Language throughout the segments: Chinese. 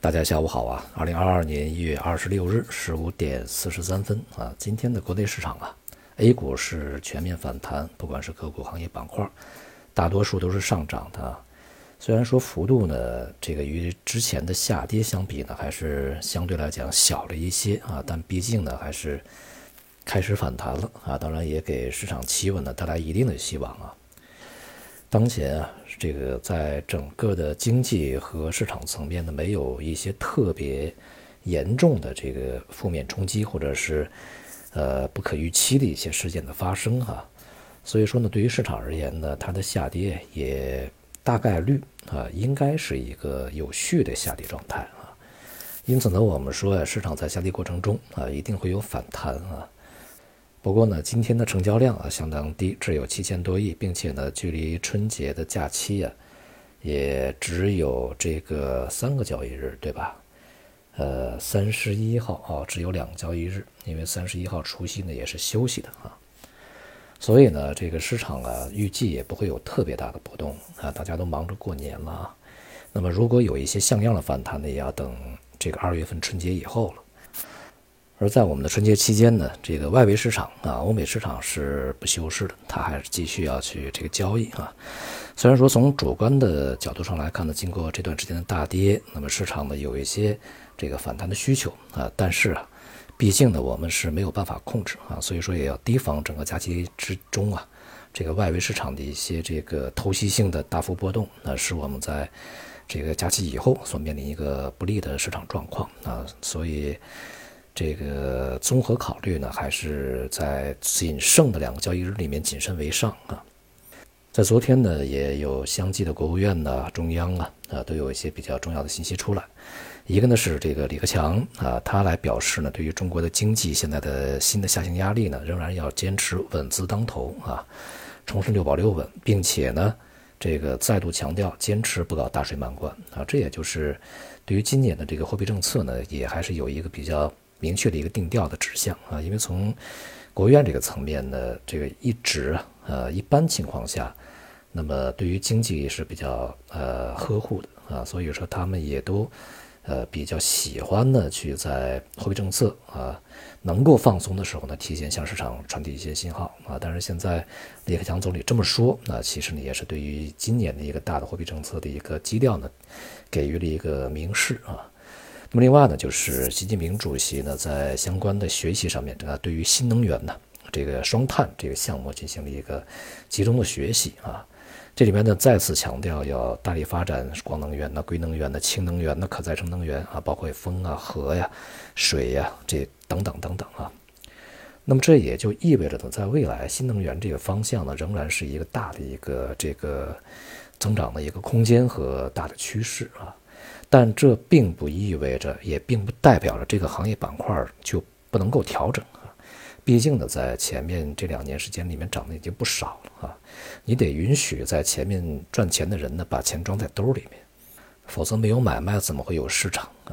大家下午好啊！二零二二年一月二十六日十五点四十三分啊，今天的国内市场啊，A 股是全面反弹，不管是个股、行业板块，大多数都是上涨的。虽然说幅度呢，这个与之前的下跌相比呢，还是相对来讲小了一些啊，但毕竟呢，还是开始反弹了啊。当然，也给市场企稳呢带来一定的希望啊。当前啊，这个在整个的经济和市场层面呢，没有一些特别严重的这个负面冲击，或者是呃不可预期的一些事件的发生哈。所以说呢，对于市场而言呢，它的下跌也大概率啊，应该是一个有序的下跌状态啊。因此呢，我们说呀，市场在下跌过程中啊，一定会有反弹啊。不过呢，今天的成交量啊相当低，只有七千多亿，并且呢，距离春节的假期呀，也只有这个三个交易日，对吧？呃，三十一号啊，只有两个交易日，因为三十一号除夕呢也是休息的啊。所以呢，这个市场啊，预计也不会有特别大的波动啊，大家都忙着过年了。那么，如果有一些像样的反弹呢，也要等这个二月份春节以后了。而在我们的春节期间呢，这个外围市场啊，欧美市场是不休市的，它还是继续要去这个交易啊。虽然说从主观的角度上来看呢，经过这段时间的大跌，那么市场呢有一些这个反弹的需求啊，但是啊，毕竟呢我们是没有办法控制啊，所以说也要提防整个假期之中啊，这个外围市场的一些这个透析性的大幅波动，那是我们在这个假期以后所面临一个不利的市场状况啊，所以。这个综合考虑呢，还是在仅剩的两个交易日里面谨慎为上啊。在昨天呢，也有相继的国务院呢、中央啊啊都有一些比较重要的信息出来。一个呢是这个李克强啊，他来表示呢，对于中国的经济现在的新的下行压力呢，仍然要坚持稳字当头啊，重申六保六稳，并且呢，这个再度强调坚持不搞大水漫灌啊。这也就是对于今年的这个货币政策呢，也还是有一个比较。明确的一个定调的指向啊，因为从国务院这个层面呢，这个一直呃一般情况下，那么对于经济是比较呃呵护的啊，所以说他们也都呃比较喜欢呢去在货币政策啊能够放松的时候呢，提前向市场传递一些信号啊。但是现在李克强总理这么说，那其实呢也是对于今年的一个大的货币政策的一个基调呢，给予了一个明示啊。那么另外呢，就是习近平主席呢，在相关的学习上面，啊，对于新能源呢，这个双碳这个项目进行了一个集中的学习啊。这里面呢，再次强调要大力发展光能源、的硅能源、的氢能源、的可再生能源啊，包括风啊、核呀、水呀这等等等等啊。那么这也就意味着呢，在未来新能源这个方向呢，仍然是一个大的一个这个增长的一个空间和大的趋势啊。但这并不意味着，也并不代表着这个行业板块就不能够调整啊。毕竟呢，在前面这两年时间里面涨的已经不少了啊。你得允许在前面赚钱的人呢，把钱装在兜里面，否则没有买卖怎么会有市场啊？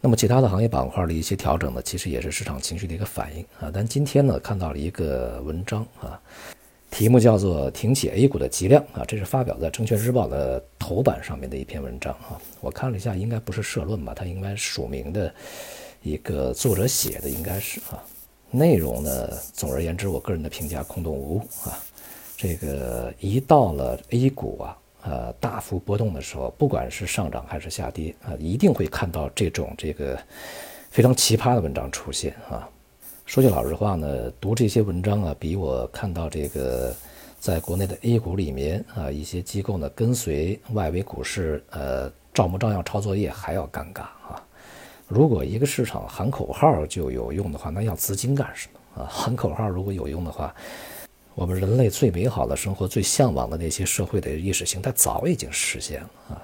那么其他的行业板块的一些调整呢，其实也是市场情绪的一个反应啊。但今天呢，看到了一个文章啊。题目叫做“挺起 A 股的脊梁”啊，这是发表在《证券日报》的头版上面的一篇文章啊。我看了一下，应该不是社论吧？它应该署名的一个作者写的，应该是啊。内容呢，总而言之，我个人的评价空洞无物啊。这个一到了 A 股啊，呃，大幅波动的时候，不管是上涨还是下跌啊，一定会看到这种这个非常奇葩的文章出现啊。说句老实话呢，读这些文章啊，比我看到这个在国内的 A 股里面啊，一些机构呢跟随外围股市呃照模照样抄作业还要尴尬啊。如果一个市场喊口号就有用的话，那要资金干什么啊？喊口号如果有用的话，我们人类最美好的生活、最向往的那些社会的意识形态早已经实现了啊。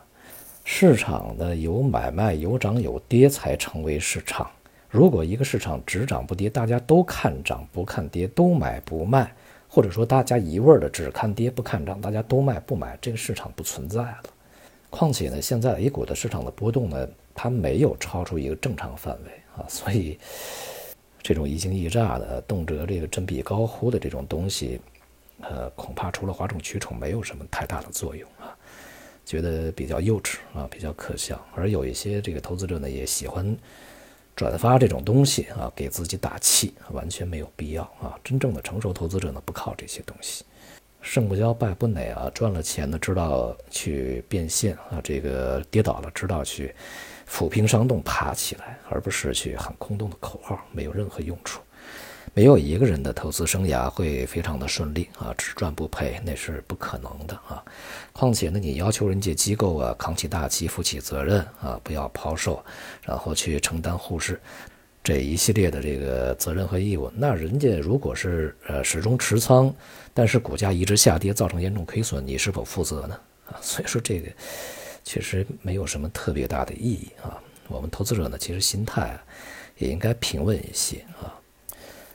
市场的有买卖、有涨有跌才成为市场。如果一个市场只涨不跌，大家都看涨不看跌，都买不卖，或者说大家一味的只看跌不看涨，大家都卖不买，这个市场不存在了。况且呢，现在 A 股的市场的波动呢，它没有超出一个正常范围啊，所以这种一惊一乍的，动辄这个振臂高呼的这种东西，呃，恐怕除了哗众取宠，没有什么太大的作用啊。觉得比较幼稚啊，比较可笑。而有一些这个投资者呢，也喜欢转发这种东西啊，给自己打气，完全没有必要啊。真正的成熟投资者呢，不靠这些东西。胜不骄败不馁啊，赚了钱呢，知道去变现啊，这个跌倒了，知道去抚平伤痛，爬起来，而不是去喊空洞的口号，没有任何用处。没有一个人的投资生涯会非常的顺利啊，只赚不赔，那是不可能的啊。况且呢，你要求人家机构啊扛起大旗，负起责任啊，不要抛售，然后去承担护市。这一系列的这个责任和义务，那人家如果是呃始终持仓，但是股价一直下跌，造成严重亏损，你是否负责呢？啊，所以说这个确实没有什么特别大的意义啊。我们投资者呢，其实心态也应该平稳一些啊。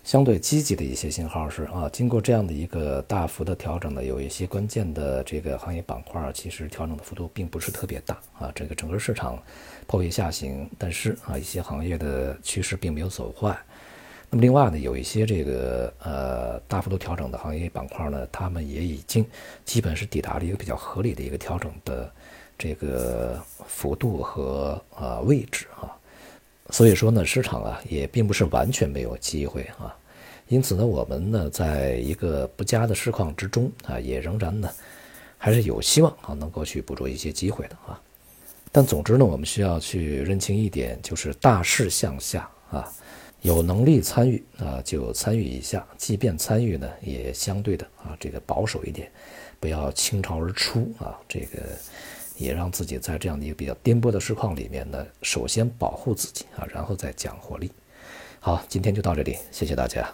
相对积极的一些信号是啊，经过这样的一个大幅的调整呢，有一些关键的这个行业板块其实调整的幅度并不是特别大啊。这个整个市场破位下行，但是啊，一些行业的趋势并没有走坏。那么另外呢，有一些这个呃大幅度调整的行业板块呢，他们也已经基本是抵达了一个比较合理的一个调整的这个幅度和啊位置啊。所以说呢，市场啊也并不是完全没有机会啊。因此呢，我们呢，在一个不佳的市况之中啊，也仍然呢，还是有希望啊，能够去捕捉一些机会的啊。但总之呢，我们需要去认清一点，就是大势向下啊，有能力参与啊，就参与一下；即便参与呢，也相对的啊，这个保守一点，不要倾巢而出啊。这个也让自己在这样的一个比较颠簸的市况里面呢，首先保护自己啊，然后再讲活力。好，今天就到这里，谢谢大家。